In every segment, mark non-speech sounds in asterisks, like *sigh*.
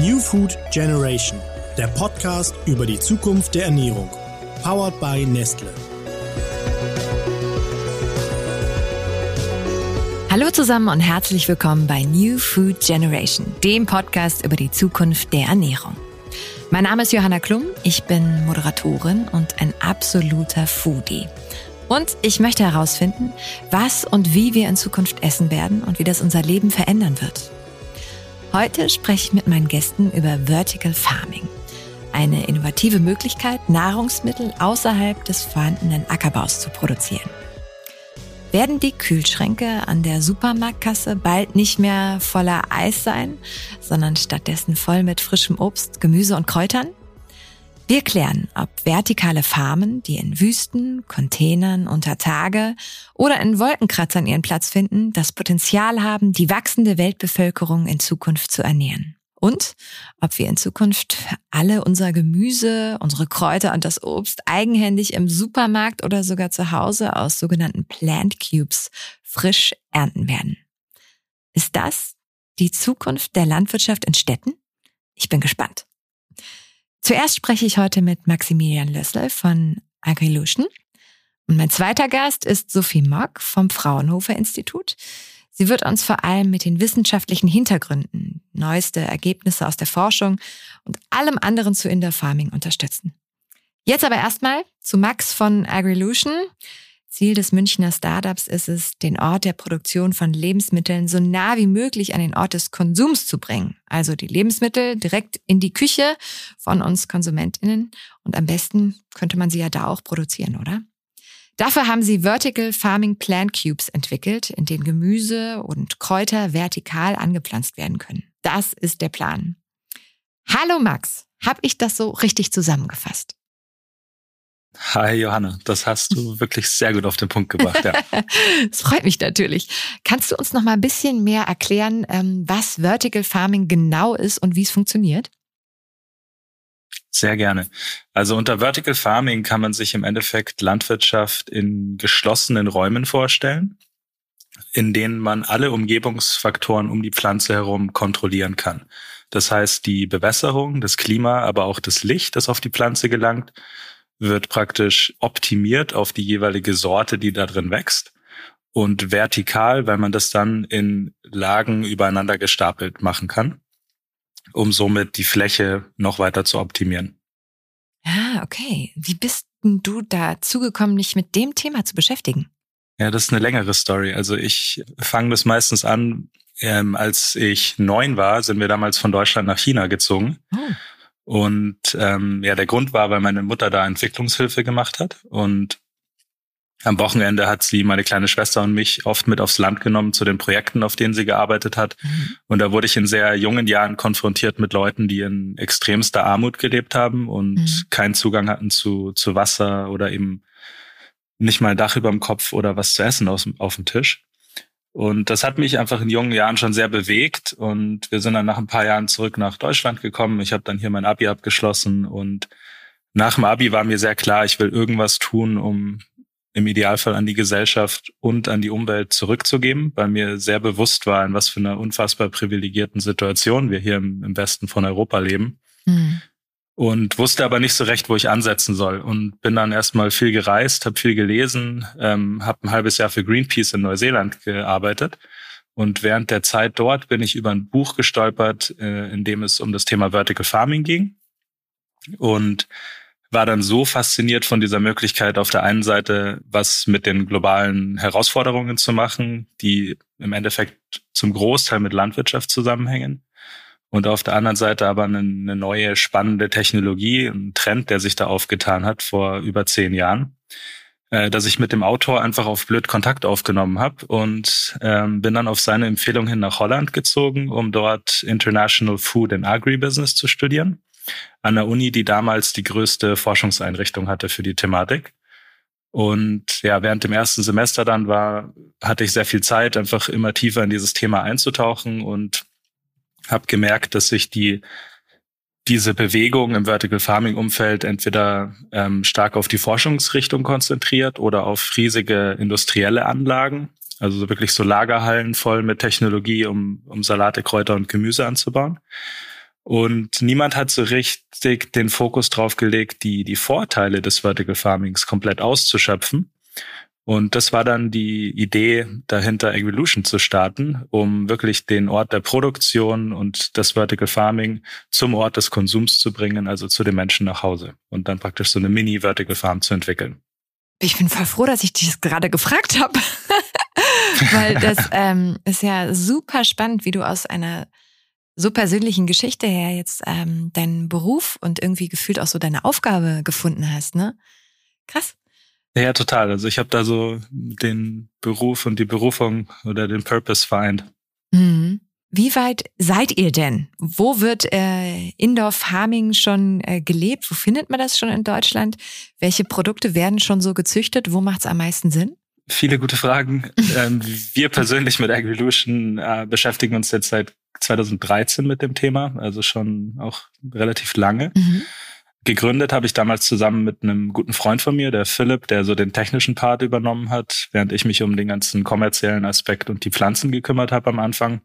New Food Generation, der Podcast über die Zukunft der Ernährung. Powered by Nestle. Hallo zusammen und herzlich willkommen bei New Food Generation, dem Podcast über die Zukunft der Ernährung. Mein Name ist Johanna Klum, ich bin Moderatorin und ein absoluter Foodie. Und ich möchte herausfinden, was und wie wir in Zukunft essen werden und wie das unser Leben verändern wird. Heute spreche ich mit meinen Gästen über Vertical Farming. Eine innovative Möglichkeit, Nahrungsmittel außerhalb des vorhandenen Ackerbaus zu produzieren. Werden die Kühlschränke an der Supermarktkasse bald nicht mehr voller Eis sein, sondern stattdessen voll mit frischem Obst, Gemüse und Kräutern? Wir klären, ob vertikale Farmen, die in Wüsten, Containern, unter Tage oder in Wolkenkratzern ihren Platz finden, das Potenzial haben, die wachsende Weltbevölkerung in Zukunft zu ernähren. Und ob wir in Zukunft alle unser Gemüse, unsere Kräuter und das Obst eigenhändig im Supermarkt oder sogar zu Hause aus sogenannten Plant Cubes frisch ernten werden. Ist das die Zukunft der Landwirtschaft in Städten? Ich bin gespannt. Zuerst spreche ich heute mit Maximilian Lössel von Agrilution. Und mein zweiter Gast ist Sophie Mock vom Fraunhofer Institut. Sie wird uns vor allem mit den wissenschaftlichen Hintergründen, neueste Ergebnisse aus der Forschung und allem anderen zu Indoor Farming unterstützen. Jetzt aber erstmal zu Max von Agrilution. Ziel des Münchner Startups ist es, den Ort der Produktion von Lebensmitteln so nah wie möglich an den Ort des Konsums zu bringen. Also die Lebensmittel direkt in die Küche von uns KonsumentInnen. Und am besten könnte man sie ja da auch produzieren, oder? Dafür haben sie Vertical Farming Plant Cubes entwickelt, in denen Gemüse und Kräuter vertikal angepflanzt werden können. Das ist der Plan. Hallo Max, habe ich das so richtig zusammengefasst? Hi Johanna, das hast du wirklich sehr gut auf den Punkt gebracht. Ja. *laughs* das freut mich natürlich. Kannst du uns noch mal ein bisschen mehr erklären, ähm, was Vertical Farming genau ist und wie es funktioniert? Sehr gerne. Also unter Vertical Farming kann man sich im Endeffekt Landwirtschaft in geschlossenen Räumen vorstellen, in denen man alle Umgebungsfaktoren um die Pflanze herum kontrollieren kann. Das heißt, die Bewässerung, das Klima, aber auch das Licht, das auf die Pflanze gelangt, wird praktisch optimiert auf die jeweilige Sorte, die da drin wächst. Und vertikal, weil man das dann in Lagen übereinander gestapelt machen kann um somit die Fläche noch weiter zu optimieren. Ah, okay. Wie bist du dazu gekommen, dich mit dem Thema zu beschäftigen? Ja, das ist eine längere Story. Also ich fange das meistens an, ähm, als ich neun war, sind wir damals von Deutschland nach China gezogen. Oh. Und ähm, ja, der Grund war, weil meine Mutter da Entwicklungshilfe gemacht hat. Und am Wochenende hat sie meine kleine Schwester und mich oft mit aufs Land genommen zu den Projekten, auf denen sie gearbeitet hat. Mhm. Und da wurde ich in sehr jungen Jahren konfrontiert mit Leuten, die in extremster Armut gelebt haben und mhm. keinen Zugang hatten zu, zu Wasser oder eben nicht mal ein Dach über dem Kopf oder was zu essen auf, auf dem Tisch. Und das hat mich einfach in jungen Jahren schon sehr bewegt. Und wir sind dann nach ein paar Jahren zurück nach Deutschland gekommen. Ich habe dann hier mein Abi abgeschlossen und nach dem Abi war mir sehr klar, ich will irgendwas tun, um im Idealfall an die Gesellschaft und an die Umwelt zurückzugeben, weil mir sehr bewusst war, in was für einer unfassbar privilegierten Situation wir hier im, im Westen von Europa leben. Mhm. Und wusste aber nicht so recht, wo ich ansetzen soll. Und bin dann erstmal viel gereist, habe viel gelesen, ähm, habe ein halbes Jahr für Greenpeace in Neuseeland gearbeitet. Und während der Zeit dort bin ich über ein Buch gestolpert, äh, in dem es um das Thema Vertical Farming ging. Und war dann so fasziniert von dieser Möglichkeit, auf der einen Seite was mit den globalen Herausforderungen zu machen, die im Endeffekt zum Großteil mit Landwirtschaft zusammenhängen. Und auf der anderen Seite aber eine, eine neue spannende Technologie, ein Trend, der sich da aufgetan hat vor über zehn Jahren, äh, dass ich mit dem Autor einfach auf blöd Kontakt aufgenommen habe und ähm, bin dann auf seine Empfehlung hin nach Holland gezogen, um dort International Food and Agribusiness zu studieren an der Uni, die damals die größte Forschungseinrichtung hatte für die Thematik. Und ja, während dem ersten Semester dann war, hatte ich sehr viel Zeit, einfach immer tiefer in dieses Thema einzutauchen und habe gemerkt, dass sich die diese Bewegung im Vertical Farming Umfeld entweder ähm, stark auf die Forschungsrichtung konzentriert oder auf riesige industrielle Anlagen, also wirklich so Lagerhallen voll mit Technologie, um, um Salate, Kräuter und Gemüse anzubauen. Und niemand hat so richtig den Fokus drauf gelegt, die, die Vorteile des Vertical Farmings komplett auszuschöpfen. Und das war dann die Idee dahinter, Evolution zu starten, um wirklich den Ort der Produktion und das Vertical Farming zum Ort des Konsums zu bringen, also zu den Menschen nach Hause und dann praktisch so eine Mini-Vertical Farm zu entwickeln. Ich bin voll froh, dass ich dich gerade gefragt habe, *laughs* weil das ähm, ist ja super spannend, wie du aus einer so persönlichen Geschichte her jetzt ähm, deinen Beruf und irgendwie gefühlt auch so deine Aufgabe gefunden hast, ne? Krass. Ja, total. Also ich habe da so den Beruf und die Berufung oder den Purpose vereint. Mhm. Wie weit seid ihr denn? Wo wird äh, Indoor Farming schon äh, gelebt? Wo findet man das schon in Deutschland? Welche Produkte werden schon so gezüchtet? Wo macht es am meisten Sinn? Viele gute Fragen. *laughs* ähm, wir persönlich mit Agrilution äh, beschäftigen uns jetzt seit 2013 mit dem Thema, also schon auch relativ lange. Mhm. Gegründet habe ich damals zusammen mit einem guten Freund von mir, der Philipp, der so den technischen Part übernommen hat, während ich mich um den ganzen kommerziellen Aspekt und die Pflanzen gekümmert habe am Anfang.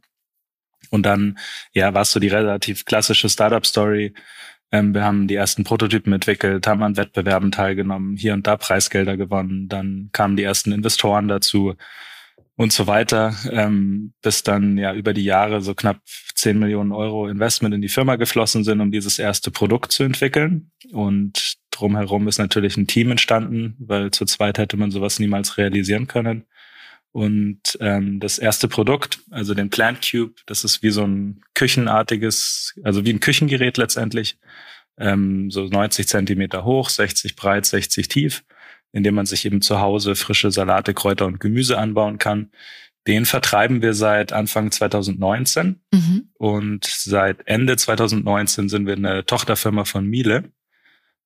Und dann, ja, war es so die relativ klassische Startup-Story. Ähm, wir haben die ersten Prototypen entwickelt, haben an Wettbewerben teilgenommen, hier und da Preisgelder gewonnen. Dann kamen die ersten Investoren dazu und so weiter, ähm, bis dann ja über die Jahre so knapp 10 Millionen Euro Investment in die Firma geflossen sind, um dieses erste Produkt zu entwickeln. Und drumherum ist natürlich ein Team entstanden, weil zu zweit hätte man sowas niemals realisieren können. Und ähm, das erste Produkt, also den Plant Cube, das ist wie so ein küchenartiges, also wie ein Küchengerät letztendlich, ähm, so 90 Zentimeter hoch, 60 breit, 60 tief indem man sich eben zu Hause frische Salate, Kräuter und Gemüse anbauen kann. Den vertreiben wir seit Anfang 2019 mhm. und seit Ende 2019 sind wir eine Tochterfirma von Miele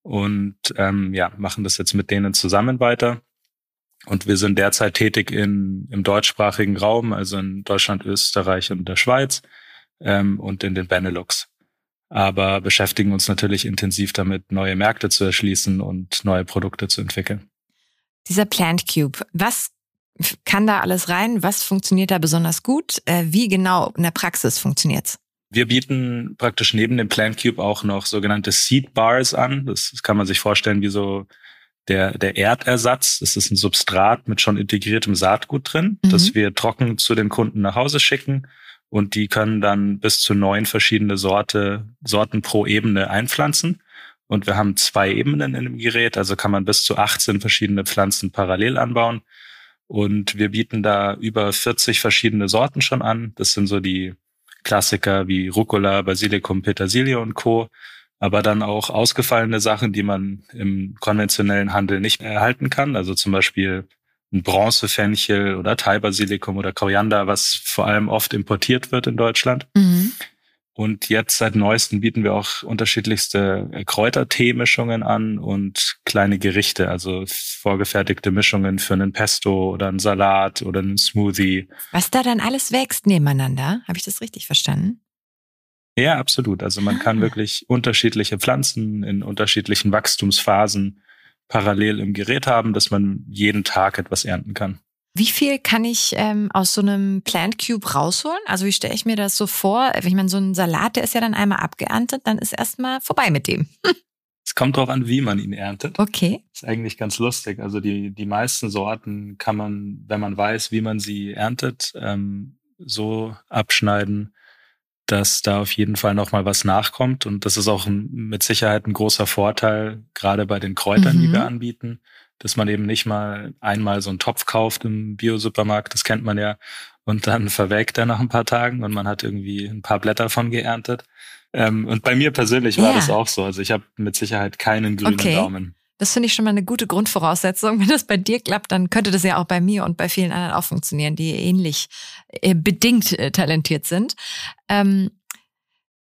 und ähm, ja machen das jetzt mit denen zusammen weiter. Und wir sind derzeit tätig in, im deutschsprachigen Raum, also in Deutschland, Österreich und der Schweiz ähm, und in den Benelux. Aber beschäftigen uns natürlich intensiv damit, neue Märkte zu erschließen und neue Produkte zu entwickeln. Dieser Plant Cube, was kann da alles rein? Was funktioniert da besonders gut? Äh, wie genau in der Praxis funktioniert's? Wir bieten praktisch neben dem Plant Cube auch noch sogenannte Seed Bars an. Das kann man sich vorstellen wie so der, der Erdersatz. Das ist ein Substrat mit schon integriertem Saatgut drin, mhm. das wir trocken zu den Kunden nach Hause schicken. Und die können dann bis zu neun verschiedene Sorte, Sorten pro Ebene einpflanzen. Und wir haben zwei Ebenen in dem Gerät, also kann man bis zu 18 verschiedene Pflanzen parallel anbauen. Und wir bieten da über 40 verschiedene Sorten schon an. Das sind so die Klassiker wie Rucola, Basilikum, Petersilie und Co. Aber dann auch ausgefallene Sachen, die man im konventionellen Handel nicht erhalten kann. Also zum Beispiel ein Bronzefenchel oder Thai-Basilikum oder Koriander, was vor allem oft importiert wird in Deutschland. Mhm. Und jetzt seit neuestem bieten wir auch unterschiedlichste äh, Kräutertee-Mischungen an und kleine Gerichte, also vorgefertigte Mischungen für einen Pesto oder einen Salat oder einen Smoothie. Was da dann alles wächst nebeneinander, habe ich das richtig verstanden? Ja, absolut. Also man ah. kann wirklich unterschiedliche Pflanzen in unterschiedlichen Wachstumsphasen parallel im Gerät haben, dass man jeden Tag etwas ernten kann. Wie viel kann ich ähm, aus so einem Plant Cube rausholen? Also wie stelle ich mir das so vor? Ich meine, so ein Salat, der ist ja dann einmal abgeerntet, dann ist erstmal vorbei mit dem. *laughs* Es kommt darauf an, wie man ihn erntet. Okay. ist eigentlich ganz lustig. Also die, die meisten Sorten kann man, wenn man weiß, wie man sie erntet, ähm, so abschneiden, dass da auf jeden Fall noch mal was nachkommt. Und das ist auch mit Sicherheit ein großer Vorteil, gerade bei den Kräutern, mhm. die wir anbieten dass man eben nicht mal einmal so einen Topf kauft im Bio-Supermarkt, das kennt man ja, und dann *laughs* verwelkt er nach ein paar Tagen und man hat irgendwie ein paar Blätter von geerntet. Ähm, und bei mir persönlich war ja. das auch so. Also ich habe mit Sicherheit keinen grünen okay. Daumen. Das finde ich schon mal eine gute Grundvoraussetzung. *laughs* Wenn das bei dir klappt, dann könnte das ja auch bei mir und bei vielen anderen auch funktionieren, die ähnlich äh, bedingt äh, talentiert sind. Ähm,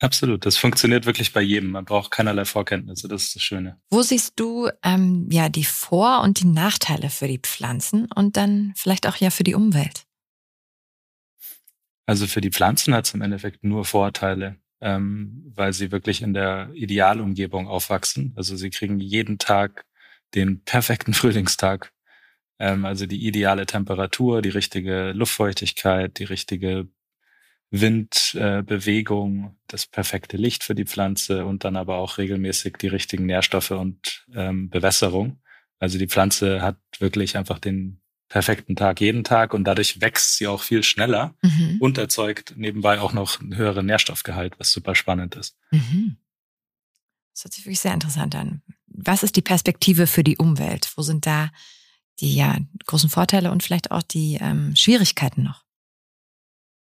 Absolut, das funktioniert wirklich bei jedem. Man braucht keinerlei Vorkenntnisse, das ist das Schöne. Wo siehst du ähm, ja die Vor- und die Nachteile für die Pflanzen und dann vielleicht auch ja für die Umwelt? Also für die Pflanzen hat es im Endeffekt nur Vorteile, ähm, weil sie wirklich in der Idealumgebung aufwachsen. Also sie kriegen jeden Tag den perfekten *laughs* Frühlingstag. Ähm, also die ideale Temperatur, die richtige Luftfeuchtigkeit, die richtige Windbewegung, äh, das perfekte Licht für die Pflanze und dann aber auch regelmäßig die richtigen Nährstoffe und ähm, Bewässerung. Also die Pflanze hat wirklich einfach den perfekten Tag jeden Tag und dadurch wächst sie auch viel schneller mhm. und erzeugt nebenbei auch noch einen höheren Nährstoffgehalt, was super spannend ist. Mhm. Das hört sich wirklich sehr interessant an. Was ist die Perspektive für die Umwelt? Wo sind da die ja, großen Vorteile und vielleicht auch die ähm, Schwierigkeiten noch?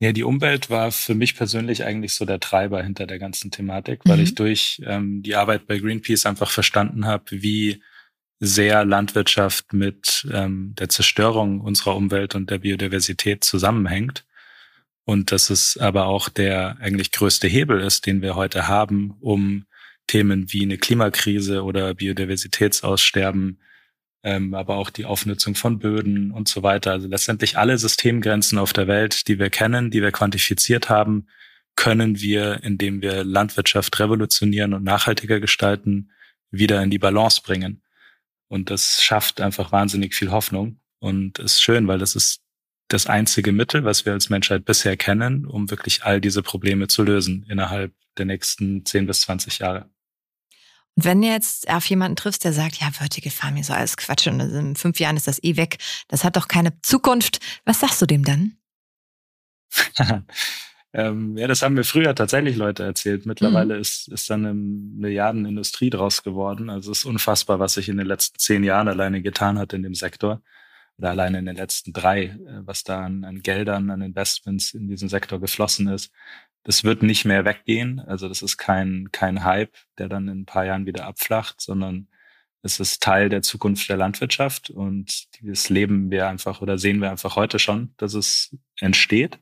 Ja, die Umwelt war für mich persönlich eigentlich so der Treiber hinter der ganzen Thematik, weil mhm. ich durch ähm, die Arbeit bei Greenpeace einfach verstanden habe, wie sehr Landwirtschaft mit ähm, der Zerstörung unserer Umwelt und der Biodiversität zusammenhängt. Und dass es aber auch der eigentlich größte Hebel ist, den wir heute haben, um Themen wie eine Klimakrise oder Biodiversitätsaussterben ähm, aber auch die Aufnutzung von Böden und so weiter. Also letztendlich alle Systemgrenzen auf der Welt, die wir kennen, die wir quantifiziert haben, können wir, indem wir Landwirtschaft revolutionieren und nachhaltiger gestalten, wieder in die Balance bringen. Und das schafft einfach wahnsinnig viel Hoffnung und ist schön, weil das ist das einzige Mittel, was wir als Menschheit bisher kennen, um wirklich all diese Probleme zu lösen innerhalb der nächsten 10 bis 20 Jahre. Wenn du jetzt auf jemanden triffst, der sagt, ja, Vertical Farming, so alles Quatsch und in fünf Jahren ist das eh weg, das hat doch keine Zukunft, was sagst du dem dann? *laughs* ähm, ja, das haben mir früher tatsächlich Leute erzählt. Mittlerweile mhm. ist, ist dann eine Milliardenindustrie draus geworden. Also es ist unfassbar, was sich in den letzten zehn Jahren alleine getan hat in dem Sektor. Oder alleine in den letzten drei, äh, was da an, an Geldern, an Investments in diesen Sektor geflossen ist das wird nicht mehr weggehen. Also das ist kein, kein Hype, der dann in ein paar Jahren wieder abflacht, sondern es ist Teil der Zukunft der Landwirtschaft und dieses leben wir einfach oder sehen wir einfach heute schon, dass es entsteht.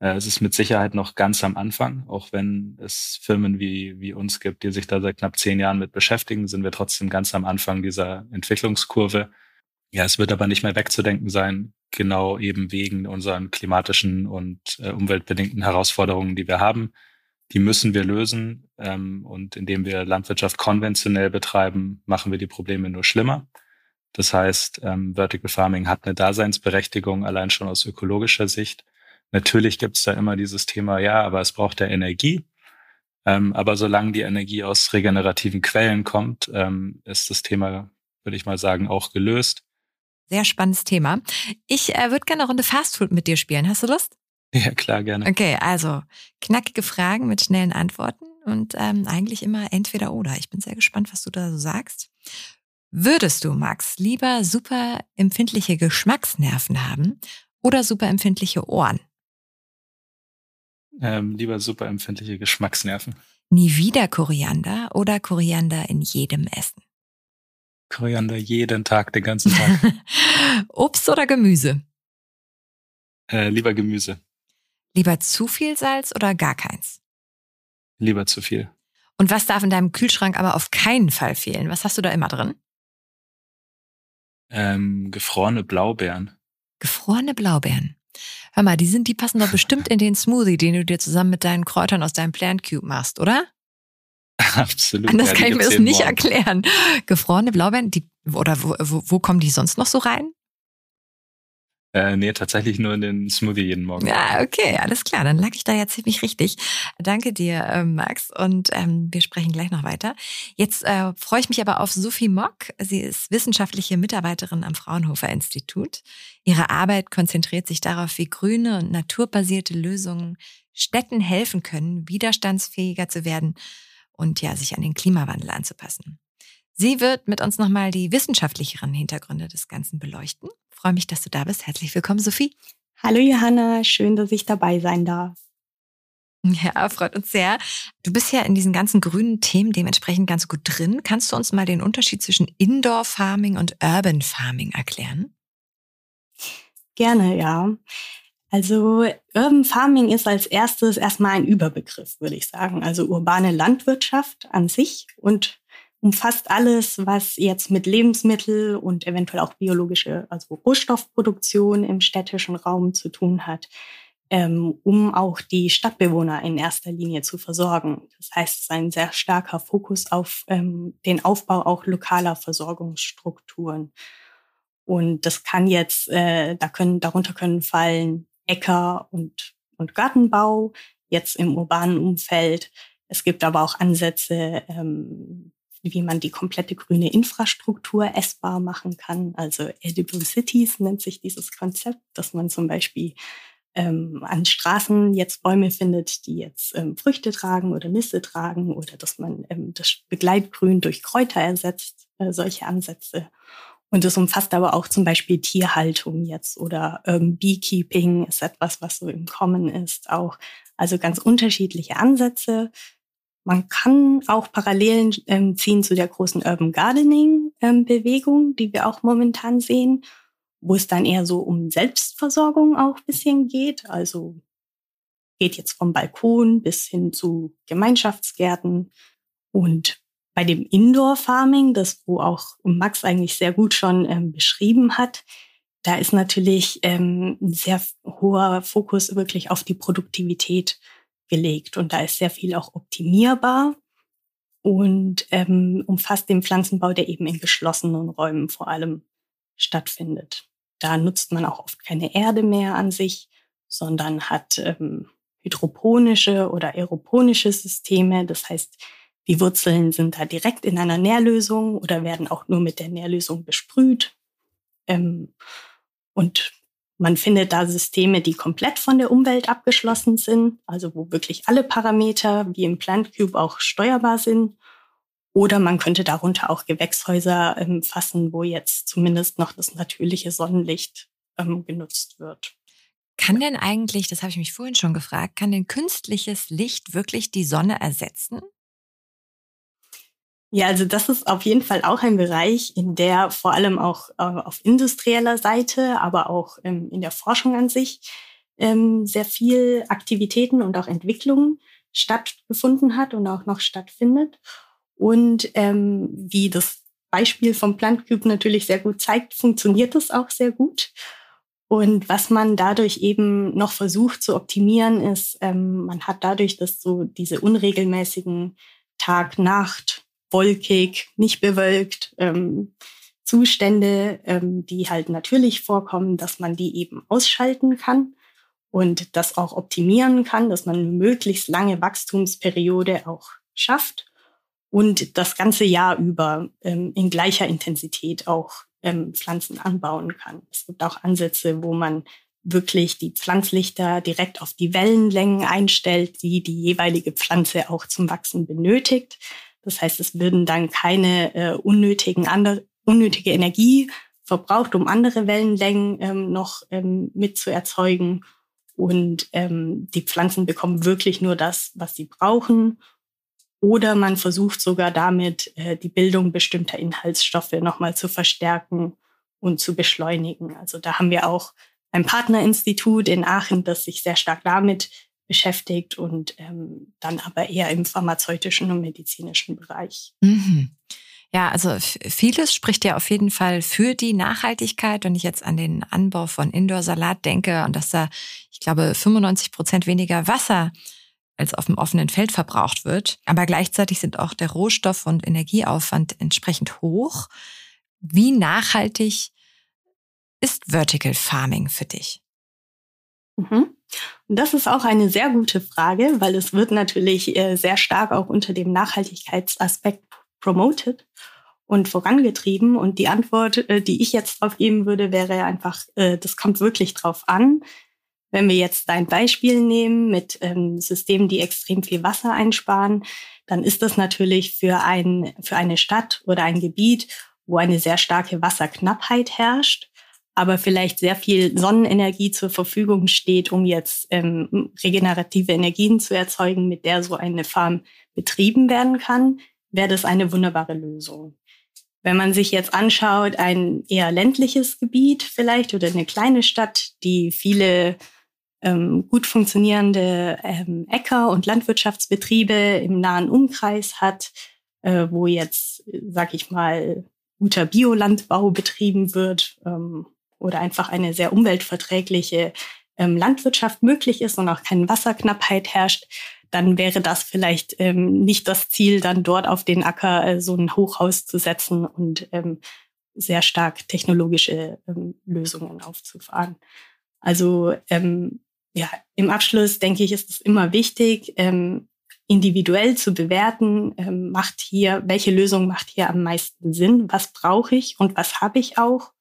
Äh, es ist mit Sicherheit noch ganz am Anfang, auch wenn es Firmen wie, wie uns gibt, die sich da seit knapp zehn Jahren mit beschäftigen, sind wir trotzdem ganz am Anfang dieser Entwicklungskurve. Ja, es wird aber nicht mehr wegzudenken sein, genau eben wegen unseren klimatischen und äh, umweltbedingten Herausforderungen, die wir haben. Die müssen wir lösen. Ähm, und indem wir Landwirtschaft konventionell betreiben, machen wir die Probleme nur schlimmer. Das heißt, ähm, Vertical Farming hat eine Daseinsberechtigung, allein schon aus ökologischer Sicht. Natürlich gibt es da immer dieses Thema, ja, aber es braucht ja Energie. Ähm, aber solange die Energie aus regenerativen Quellen kommt, ähm, ist das Thema, würde ich mal sagen, auch gelöst. Sehr spannendes Thema. Ich äh, würde gerne eine Runde Fastfood mit dir spielen. Hast du Lust? Ja, klar, gerne. Okay, also knackige Fragen mit schnellen Antworten und ähm, eigentlich immer entweder oder. Ich bin sehr gespannt, was du da so sagst. Würdest du, Max, lieber super empfindliche Geschmacksnerven haben oder super empfindliche Ohren? Ähm, lieber super empfindliche Geschmacksnerven. Nie wieder Koriander oder Koriander in jedem Essen? Koriander jeden Tag, den ganzen Tag. *laughs* Obst oder Gemüse? Äh, lieber Gemüse. Lieber zu viel Salz oder gar keins? Lieber zu viel. Und was darf in deinem Kühlschrank aber auf keinen Fall fehlen? Was hast du da immer drin? Ähm, gefrorene Blaubeeren. Gefrorene Blaubeeren. Hör mal, die sind, die passen doch bestimmt in den Smoothie, den du dir zusammen mit deinen Kräutern aus deinem Plant Cube machst, oder? *laughs* Absolut. Anders ja, kann ich mir das nicht morgen. erklären. Gefrorene Blaubeeren, die, oder wo, wo, wo kommen die sonst noch so rein? Äh, nee, tatsächlich nur in den Smoothie jeden Morgen. Ja, okay, alles klar. Dann lag ich da ja ziemlich richtig. Danke dir, äh, Max. Und ähm, wir sprechen gleich noch weiter. Jetzt äh, freue ich mich aber auf Sophie Mock. Sie ist wissenschaftliche Mitarbeiterin am Fraunhofer Institut. Ihre Arbeit konzentriert sich darauf, wie grüne und naturbasierte Lösungen Städten helfen können, widerstandsfähiger zu werden und ja, sich an den Klimawandel anzupassen. Sie wird mit uns nochmal die wissenschaftlicheren Hintergründe des Ganzen beleuchten. Ich freue mich, dass du da bist. Herzlich willkommen, Sophie. Hallo Johanna, schön, dass ich dabei sein darf. Ja, freut uns sehr. Du bist ja in diesen ganzen grünen Themen dementsprechend ganz gut drin. Kannst du uns mal den Unterschied zwischen Indoor Farming und Urban Farming erklären? Gerne, ja. Also Urban Farming ist als erstes erstmal ein Überbegriff, würde ich sagen. Also urbane Landwirtschaft an sich und umfasst alles, was jetzt mit Lebensmittel und eventuell auch biologische, also Rohstoffproduktion im städtischen Raum zu tun hat, ähm, um auch die Stadtbewohner in erster Linie zu versorgen. Das heißt, es ist ein sehr starker Fokus auf ähm, den Aufbau auch lokaler Versorgungsstrukturen. Und das kann jetzt, äh, da können, darunter können fallen Äcker und und Gartenbau, jetzt im urbanen Umfeld. Es gibt aber auch Ansätze, ähm, wie man die komplette grüne Infrastruktur essbar machen kann. Also Edible Cities nennt sich dieses Konzept, dass man zum Beispiel ähm, an Straßen jetzt Bäume findet, die jetzt ähm, Früchte tragen oder Nüsse tragen oder dass man ähm, das Begleitgrün durch Kräuter ersetzt, äh, solche Ansätze. Und es umfasst aber auch zum Beispiel Tierhaltung jetzt oder ähm, Beekeeping ist etwas, was so im Kommen ist auch. Also ganz unterschiedliche Ansätze. Man kann auch Parallelen ähm, ziehen zu der großen Urban Gardening ähm, Bewegung, die wir auch momentan sehen, wo es dann eher so um Selbstversorgung auch bisschen geht. Also geht jetzt vom Balkon bis hin zu Gemeinschaftsgärten und bei dem Indoor Farming, das wo auch Max eigentlich sehr gut schon ähm, beschrieben hat, da ist natürlich ähm, ein sehr hoher Fokus wirklich auf die Produktivität gelegt und da ist sehr viel auch optimierbar und ähm, umfasst den Pflanzenbau, der eben in geschlossenen Räumen vor allem stattfindet. Da nutzt man auch oft keine Erde mehr an sich, sondern hat ähm, hydroponische oder aeroponische Systeme. Das heißt, die Wurzeln sind da direkt in einer Nährlösung oder werden auch nur mit der Nährlösung besprüht. Ähm, und man findet da Systeme, die komplett von der Umwelt abgeschlossen sind, also wo wirklich alle Parameter wie im Plant Cube auch steuerbar sind. Oder man könnte darunter auch Gewächshäuser ähm, fassen, wo jetzt zumindest noch das natürliche Sonnenlicht ähm, genutzt wird. Kann denn eigentlich, das habe ich mich vorhin schon gefragt, kann denn künstliches Licht wirklich die Sonne ersetzen? Ja, also das ist auf jeden Fall auch ein Bereich, in der vor allem auch äh, auf industrieller Seite, aber auch ähm, in der Forschung an sich ähm, sehr viel Aktivitäten und auch Entwicklungen stattgefunden hat und auch noch stattfindet. Und ähm, wie das Beispiel vom Plant Cube natürlich sehr gut zeigt, funktioniert das auch sehr gut. Und was man dadurch eben noch versucht zu optimieren, ist, ähm, man hat dadurch, dass so diese unregelmäßigen Tag-Nacht wolkig, nicht bewölkt, ähm, Zustände, ähm, die halt natürlich vorkommen, dass man die eben ausschalten kann und das auch optimieren kann, dass man eine möglichst lange Wachstumsperiode auch schafft und das ganze Jahr über ähm, in gleicher Intensität auch ähm, Pflanzen anbauen kann. Es gibt auch Ansätze, wo man wirklich die Pflanzlichter direkt auf die Wellenlängen einstellt, die die jeweilige Pflanze auch zum Wachsen benötigt. Das heißt, es würden dann keine äh, unnötigen andere, unnötige Energie verbraucht, um andere Wellenlängen ähm, noch ähm, mit. Und ähm, die Pflanzen bekommen wirklich nur das, was sie brauchen. Oder man versucht sogar damit, äh, die Bildung bestimmter Inhaltsstoffe nochmal zu verstärken und zu beschleunigen. Also da haben wir auch ein Partnerinstitut in Aachen, das sich sehr stark damit beschäftigt und ähm, dann aber eher im pharmazeutischen und medizinischen Bereich. Mhm. Ja, also vieles spricht ja auf jeden Fall für die Nachhaltigkeit. Wenn ich jetzt an den Anbau von Indoor-Salat denke und dass da, ich glaube, 95 Prozent weniger Wasser als auf dem offenen Feld verbraucht wird. Aber gleichzeitig sind auch der Rohstoff- und Energieaufwand entsprechend hoch. Wie nachhaltig ist Vertical Farming für dich? Mhm. Und das ist auch eine sehr gute Frage, weil es wird natürlich äh, sehr stark auch unter dem Nachhaltigkeitsaspekt promoted und vorangetrieben. Und die Antwort, äh, die ich jetzt drauf geben würde, wäre einfach, äh, das kommt wirklich drauf an. Wenn wir jetzt ein Beispiel nehmen mit ähm, Systemen, die extrem viel Wasser einsparen, dann ist das natürlich für, ein, für eine Stadt oder ein Gebiet, wo eine sehr starke Wasserknappheit herrscht aber vielleicht sehr viel Sonnenenergie zur Verfügung steht, um jetzt ähm, regenerative Energien zu erzeugen, mit der so eine Farm betrieben werden kann, wäre das eine wunderbare Lösung. Wenn man sich jetzt anschaut, ein eher ländliches Gebiet vielleicht oder eine kleine Stadt, die viele ähm, gut funktionierende ähm, Äcker und Landwirtschaftsbetriebe im nahen Umkreis hat, äh, wo jetzt, sag ich mal, guter Biolandbau betrieben wird, ähm, oder einfach eine sehr umweltverträgliche ähm, Landwirtschaft möglich ist und auch keine Wasserknappheit herrscht, dann wäre das vielleicht ähm, nicht das Ziel, dann dort auf den Acker äh, so ein Hochhaus zu setzen und ähm, sehr stark technologische ähm, Lösungen aufzufahren. Also ähm, ja, im Abschluss denke ich, ist es immer wichtig, ähm, individuell zu bewerten, ähm, macht hier, welche Lösung macht hier am meisten Sinn, was brauche ich und was habe ich auch.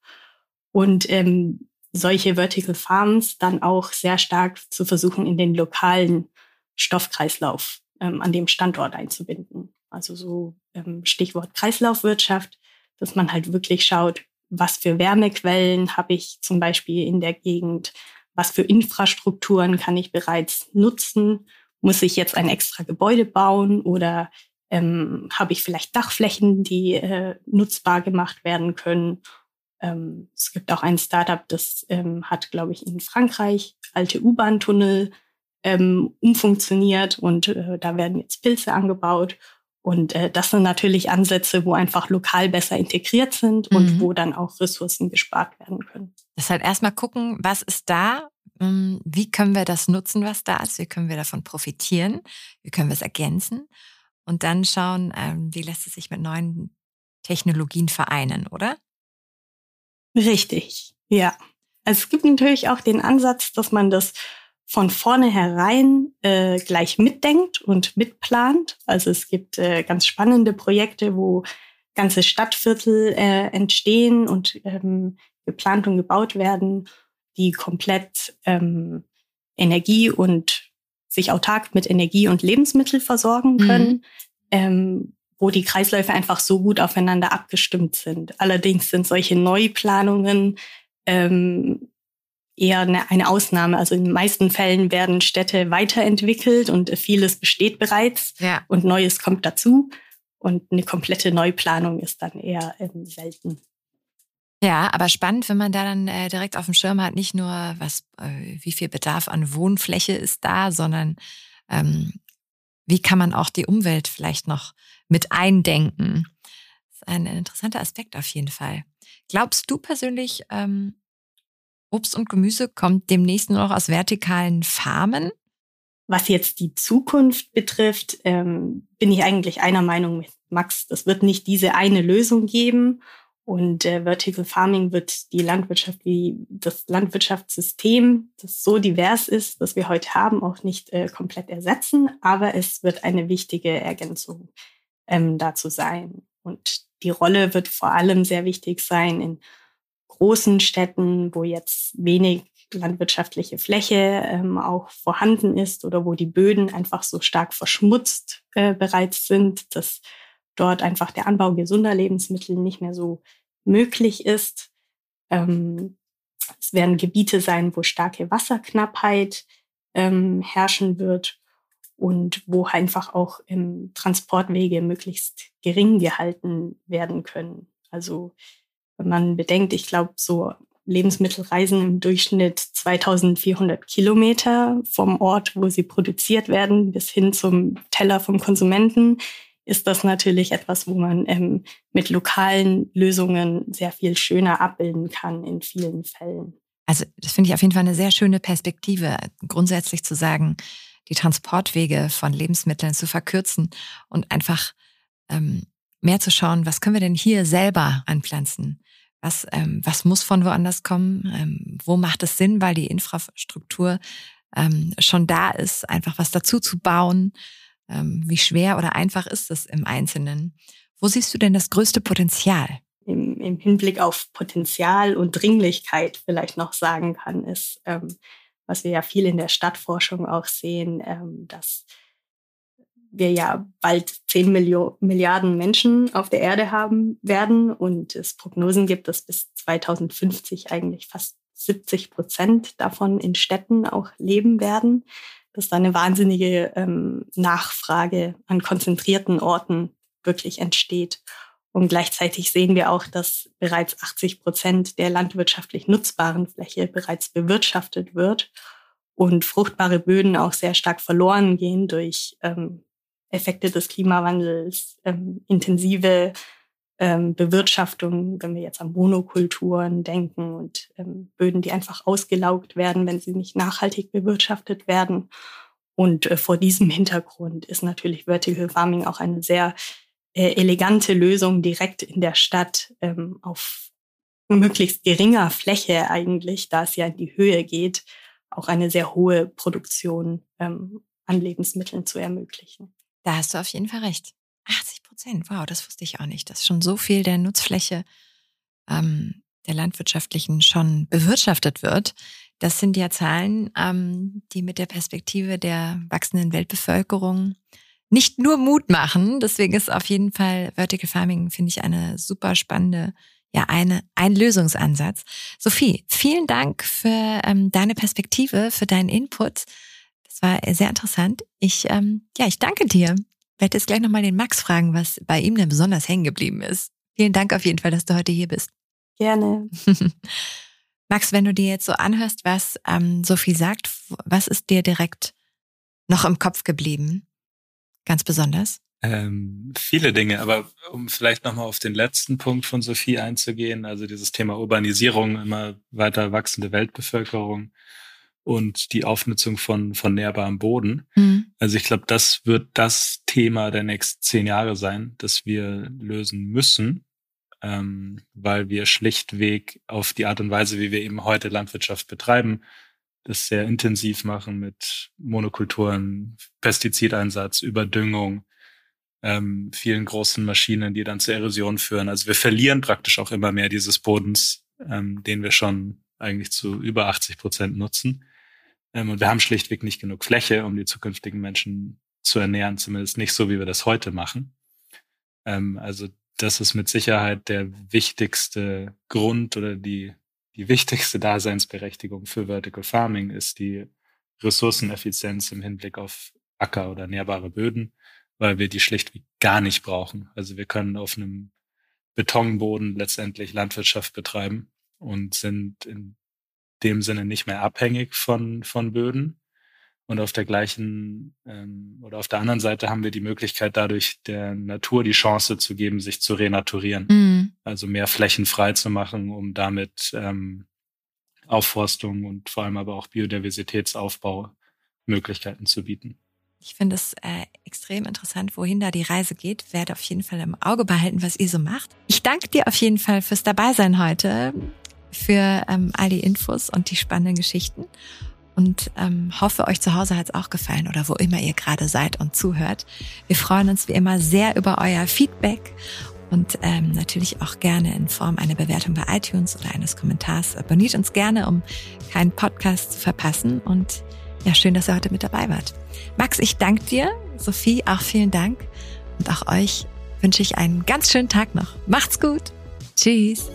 Und ähm, solche Vertical Farms dann auch sehr stark zu versuchen, in den lokalen Stoffkreislauf ähm, an dem Standort einzubinden. Also so ähm, Stichwort Kreislaufwirtschaft, dass man halt wirklich schaut, was für Wärmequellen habe ich zum Beispiel in der Gegend, was für Infrastrukturen kann ich bereits nutzen muss ich jetzt ein extra Gebäude bauen oder ähm, habe ich vielleicht Dachflächen, die äh, nutzbar gemacht werden können? Ähm, es gibt auch ein Startup, das ähm, hat, glaube ich, in Frankreich alte U-Bahn-Tunnel ähm, umfunktioniert und äh, da werden jetzt Pilze angebaut. Und äh, das sind natürlich Ansätze, wo einfach lokal besser integriert sind und mhm. wo dann auch Ressourcen gespart werden können. Das heißt erstmal gucken, was ist da ähm, wie können wir das nutzen, was da ist? Wie können wir davon profitieren? Wie können wir es ergänzen? Und dann schauen, ähm, wie lässt es sich mit neuen Technologien vereinen, oder? Richtig, ja. Also es gibt natürlich auch den Ansatz, dass man das von vornherein äh, gleich mitdenkt und mitplant. Also es gibt äh, ganz spannende Projekte, wo ganze Stadtviertel äh, entstehen und ähm, geplant und gebaut werden die komplett ähm, Energie und sich autark mit Energie und Lebensmittel versorgen können, mhm. ähm, wo die Kreisläufe einfach so gut aufeinander abgestimmt sind. Allerdings sind solche Neuplanungen ähm, eher eine, eine Ausnahme. Also in den meisten Fällen werden Städte weiterentwickelt und vieles besteht bereits ja. und Neues kommt dazu. Und eine komplette Neuplanung ist dann eher ähm, selten. Ja, aber spannend, wenn man da dann äh, direkt auf dem Schirm hat, nicht nur, was, äh, wie viel Bedarf an Wohnfläche ist da, sondern ähm, wie kann man auch die Umwelt vielleicht noch mit eindenken. Das ist ein interessanter Aspekt auf jeden Fall. Glaubst du persönlich, ähm, Obst und Gemüse kommt demnächst nur noch aus vertikalen Farmen? Was jetzt die Zukunft betrifft, ähm, bin ich eigentlich einer Meinung mit Max. Das wird nicht diese eine Lösung geben. Und äh, Vertical Farming wird die Landwirtschaft wie das Landwirtschaftssystem, das so divers ist, das wir heute haben, auch nicht äh, komplett ersetzen, aber es wird eine wichtige Ergänzung ähm, dazu sein. Und die Rolle wird vor allem sehr wichtig sein in großen Städten, wo jetzt wenig landwirtschaftliche Fläche ähm, auch vorhanden ist oder wo die Böden einfach so stark verschmutzt äh, bereits sind, dass dort einfach der Anbau gesunder Lebensmittel nicht mehr so möglich ist. Ähm, es werden Gebiete sein, wo starke Wasserknappheit ähm, herrschen wird und wo einfach auch ähm, Transportwege möglichst gering gehalten werden können. Also wenn man bedenkt, ich glaube, so Lebensmittel reisen im Durchschnitt 2400 Kilometer vom Ort, wo sie produziert werden, bis hin zum Teller vom Konsumenten ist das natürlich etwas, wo man ähm, mit lokalen Lösungen sehr viel schöner abbilden kann in vielen Fällen. Also das finde ich auf jeden Fall eine sehr schöne Perspektive, grundsätzlich zu sagen, die Transportwege von Lebensmitteln zu verkürzen und einfach ähm, mehr zu schauen, was können wir denn hier selber anpflanzen? Was, ähm, was muss von woanders kommen? Ähm, wo macht es Sinn, weil die Infrastruktur ähm, schon da ist, einfach was dazu zu bauen? Ähm, wie schwer oder einfach ist es im Einzelnen? Wo siehst du denn das größte Potenzial? Im, im Hinblick auf Potenzial und Dringlichkeit vielleicht noch sagen kann, ist, ähm, was wir ja viel in der Stadtforschung auch sehen, ähm, dass wir ja bald 10 Millio Milliarden Menschen auf der Erde haben werden und es Prognosen gibt, dass bis 2050 eigentlich fast 70 Prozent davon in Städten auch leben werden dass da eine wahnsinnige ähm, Nachfrage an konzentrierten Orten wirklich entsteht. Und gleichzeitig sehen wir auch, dass bereits 80 Prozent der landwirtschaftlich nutzbaren Fläche bereits bewirtschaftet wird und fruchtbare Böden auch sehr stark verloren gehen durch ähm, Effekte des Klimawandels, ähm, intensive ähm, Bewirtschaftung, wenn wir jetzt an Monokulturen denken und ähm, Böden, die einfach ausgelaugt werden, wenn sie nicht nachhaltig bewirtschaftet werden. Und äh, vor diesem Hintergrund ist natürlich Vertical Farming auch eine sehr äh, elegante Lösung direkt in der Stadt ähm, auf möglichst geringer Fläche eigentlich, da es ja in die Höhe geht, auch eine sehr hohe Produktion ähm, an Lebensmitteln zu ermöglichen. Da hast du auf jeden Fall recht. 80 Prozent, wow, das wusste ich auch nicht, dass schon so viel der Nutzfläche ähm, der landwirtschaftlichen schon bewirtschaftet wird. Das sind ja Zahlen, ähm, die mit der Perspektive der wachsenden Weltbevölkerung nicht nur Mut machen. Deswegen ist auf jeden Fall Vertical Farming, finde ich, eine super spannende, ja, eine, ein Lösungsansatz. Sophie, vielen Dank für ähm, deine Perspektive, für deinen Input. Das war sehr interessant. Ich, ähm, ja, ich danke dir. Ich werde jetzt gleich nochmal den Max fragen, was bei ihm denn besonders hängen geblieben ist. Vielen Dank auf jeden Fall, dass du heute hier bist. Gerne. *laughs* Max, wenn du dir jetzt so anhörst, was ähm, Sophie sagt, was ist dir direkt noch im Kopf geblieben? Ganz besonders? Ähm, viele Dinge, aber um vielleicht nochmal auf den letzten Punkt von Sophie einzugehen, also dieses Thema Urbanisierung, immer weiter wachsende Weltbevölkerung und die Aufnutzung von, von nährbarem Boden. Mhm. Also ich glaube, das wird das Thema der nächsten zehn Jahre sein, das wir lösen müssen, ähm, weil wir schlichtweg auf die Art und Weise, wie wir eben heute Landwirtschaft betreiben, das sehr intensiv machen mit Monokulturen, Pestizideinsatz, Überdüngung, ähm, vielen großen Maschinen, die dann zur Erosion führen. Also wir verlieren praktisch auch immer mehr dieses Bodens, ähm, den wir schon eigentlich zu über 80 Prozent nutzen. Ähm, und wir haben schlichtweg nicht genug Fläche, um die zukünftigen Menschen zu ernähren, zumindest nicht so, wie wir das heute machen. Ähm, also das ist mit Sicherheit der wichtigste Grund oder die die wichtigste Daseinsberechtigung für Vertical Farming ist die Ressourceneffizienz im Hinblick auf Acker oder nährbare Böden, weil wir die schlichtweg gar nicht brauchen. Also wir können auf einem Betonboden letztendlich Landwirtschaft betreiben und sind in dem Sinne nicht mehr abhängig von, von Böden. Und auf der gleichen ähm, oder auf der anderen Seite haben wir die Möglichkeit, dadurch der Natur die Chance zu geben, sich zu renaturieren. Mhm. Also mehr Flächen frei zu machen, um damit ähm, Aufforstung und vor allem aber auch Biodiversitätsaufbau Möglichkeiten zu bieten. Ich finde es äh, extrem interessant, wohin da die Reise geht. Werde auf jeden Fall im Auge behalten, was ihr so macht. Ich danke dir auf jeden Fall fürs Dabeisein heute, für ähm, all die Infos und die spannenden Geschichten und ähm, hoffe, euch zu Hause hat es auch gefallen oder wo immer ihr gerade seid und zuhört. Wir freuen uns wie immer sehr über euer Feedback und ähm, natürlich auch gerne in Form einer Bewertung bei iTunes oder eines Kommentars. Abonniert uns gerne, um keinen Podcast zu verpassen und ja, schön, dass ihr heute mit dabei wart. Max, ich danke dir. Sophie, auch vielen Dank. Und auch euch wünsche ich einen ganz schönen Tag noch. Macht's gut. Tschüss.